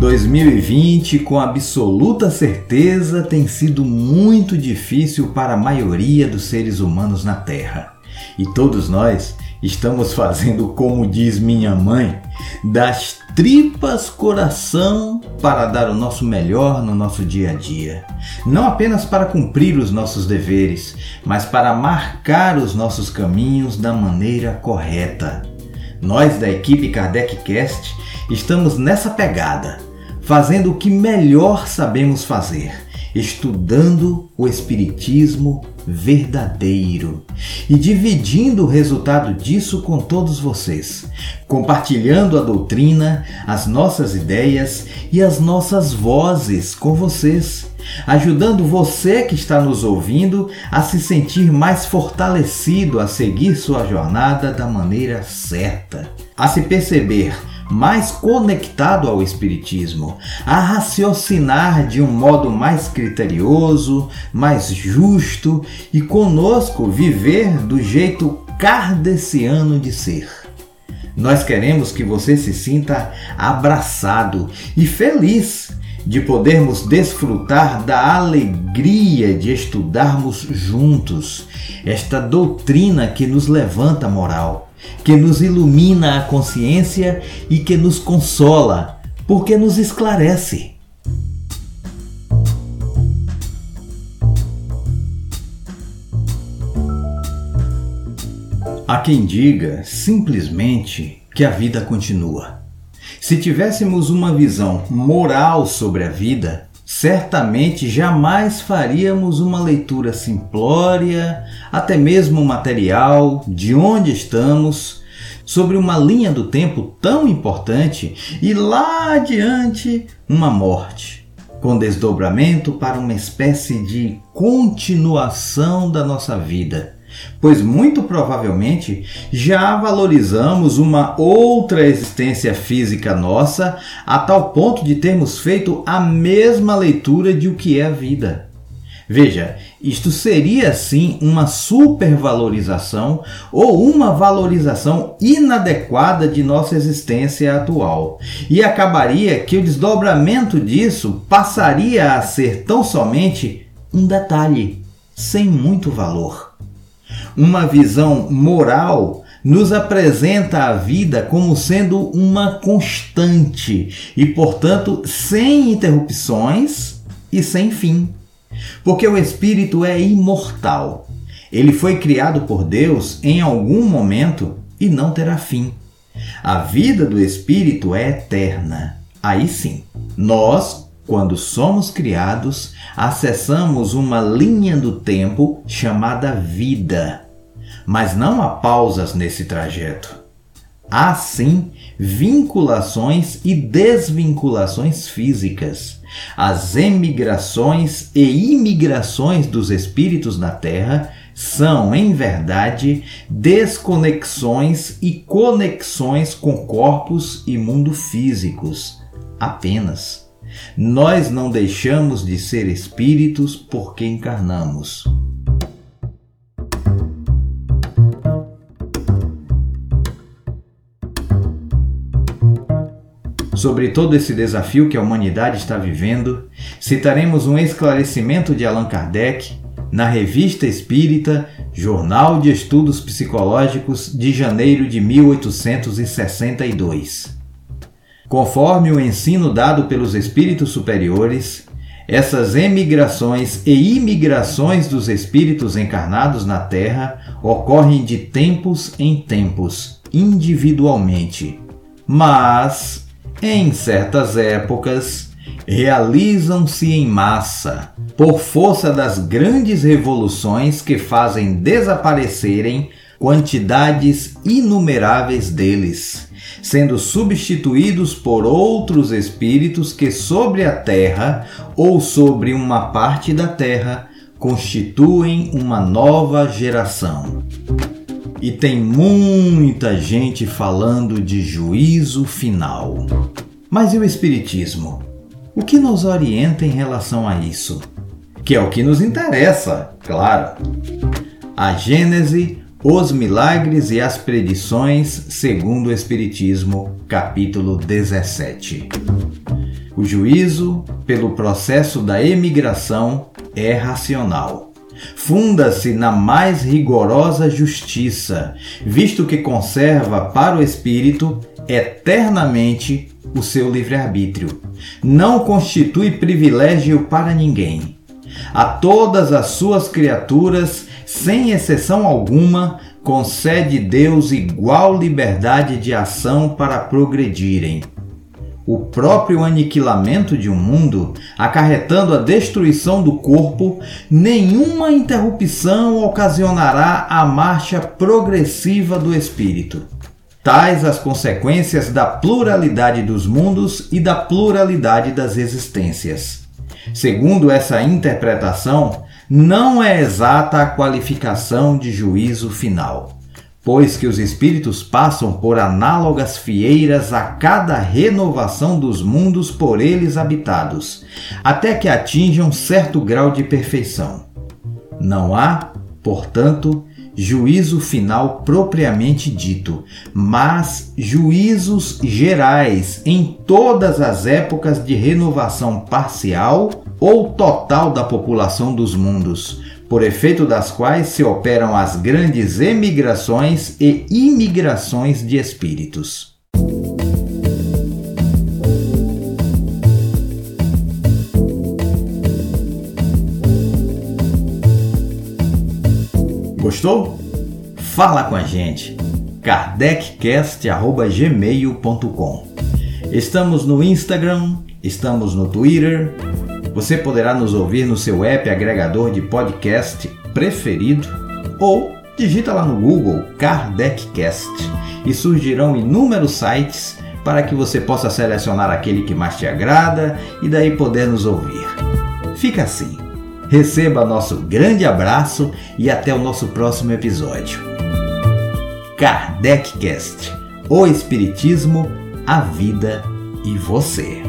2020, com absoluta certeza, tem sido muito difícil para a maioria dos seres humanos na Terra. E todos nós estamos fazendo, como diz minha mãe, das tripas coração para dar o nosso melhor no nosso dia a dia. Não apenas para cumprir os nossos deveres, mas para marcar os nossos caminhos da maneira correta. Nós da equipe Kardec Cast estamos nessa pegada fazendo o que melhor sabemos fazer, estudando o Espiritismo verdadeiro e dividindo o resultado disso com todos vocês, compartilhando a doutrina, as nossas ideias e as nossas vozes com vocês, ajudando você que está nos ouvindo a se sentir mais fortalecido a seguir sua jornada da maneira certa, a se perceber mais conectado ao Espiritismo, a raciocinar de um modo mais criterioso, mais justo e conosco viver do jeito kardeciano de ser. Nós queremos que você se sinta abraçado e feliz de podermos desfrutar da alegria de estudarmos juntos esta doutrina que nos levanta moral que nos ilumina a consciência e que nos consola, porque nos esclarece. Há quem diga simplesmente que a vida continua. Se tivéssemos uma visão moral sobre a vida, certamente jamais faríamos uma leitura simplória, até mesmo material, de onde estamos, sobre uma linha do tempo tão importante e lá adiante uma morte, com desdobramento para uma espécie de continuação da nossa vida pois muito provavelmente já valorizamos uma outra existência física nossa a tal ponto de termos feito a mesma leitura de o que é a vida. Veja, isto seria sim uma supervalorização ou uma valorização inadequada de nossa existência atual. E acabaria que o desdobramento disso passaria a ser tão somente um detalhe, sem muito valor uma visão moral nos apresenta a vida como sendo uma constante e, portanto, sem interrupções e sem fim. Porque o espírito é imortal. Ele foi criado por Deus em algum momento e não terá fim. A vida do espírito é eterna. Aí sim, nós, quando somos criados, acessamos uma linha do tempo chamada vida. Mas não há pausas nesse trajeto. Há sim vinculações e desvinculações físicas. As emigrações e imigrações dos espíritos na Terra são, em verdade, desconexões e conexões com corpos e mundo físicos apenas. Nós não deixamos de ser espíritos porque encarnamos. Sobre todo esse desafio que a humanidade está vivendo, citaremos um esclarecimento de Allan Kardec na Revista Espírita, Jornal de Estudos Psicológicos de janeiro de 1862. Conforme o ensino dado pelos espíritos superiores, essas emigrações e imigrações dos espíritos encarnados na Terra ocorrem de tempos em tempos, individualmente, mas, em certas épocas, realizam-se em massa, por força das grandes revoluções que fazem desaparecerem quantidades inumeráveis deles sendo substituídos por outros espíritos que sobre a terra ou sobre uma parte da terra constituem uma nova geração. E tem muita gente falando de juízo final. Mas e o Espiritismo? O que nos orienta em relação a isso? Que é o que nos interessa, claro. A Gênese os Milagres e as Predições segundo o Espiritismo, capítulo 17. O juízo, pelo processo da emigração, é racional. Funda-se na mais rigorosa justiça, visto que conserva para o espírito eternamente o seu livre-arbítrio. Não constitui privilégio para ninguém. A todas as suas criaturas, sem exceção alguma, concede Deus igual liberdade de ação para progredirem. O próprio aniquilamento de um mundo, acarretando a destruição do corpo, nenhuma interrupção ocasionará a marcha progressiva do espírito. Tais as consequências da pluralidade dos mundos e da pluralidade das existências. Segundo essa interpretação, não é exata a qualificação de juízo final, pois que os espíritos passam por análogas fieiras a cada renovação dos mundos por eles habitados, até que atinjam certo grau de perfeição. Não há, portanto, juízo final propriamente dito, mas juízos gerais em todas as épocas de renovação parcial ou total da população dos mundos, por efeito das quais se operam as grandes emigrações e imigrações de espíritos. Gostou? Fala com a gente. kardeccast@gmail.com. Estamos no Instagram, estamos no Twitter, você poderá nos ouvir no seu app agregador de podcast preferido ou digita lá no Google Kardeccast e surgirão inúmeros sites para que você possa selecionar aquele que mais te agrada e daí poder nos ouvir. Fica assim. Receba nosso grande abraço e até o nosso próximo episódio. Kardeccast, o Espiritismo, a vida e você.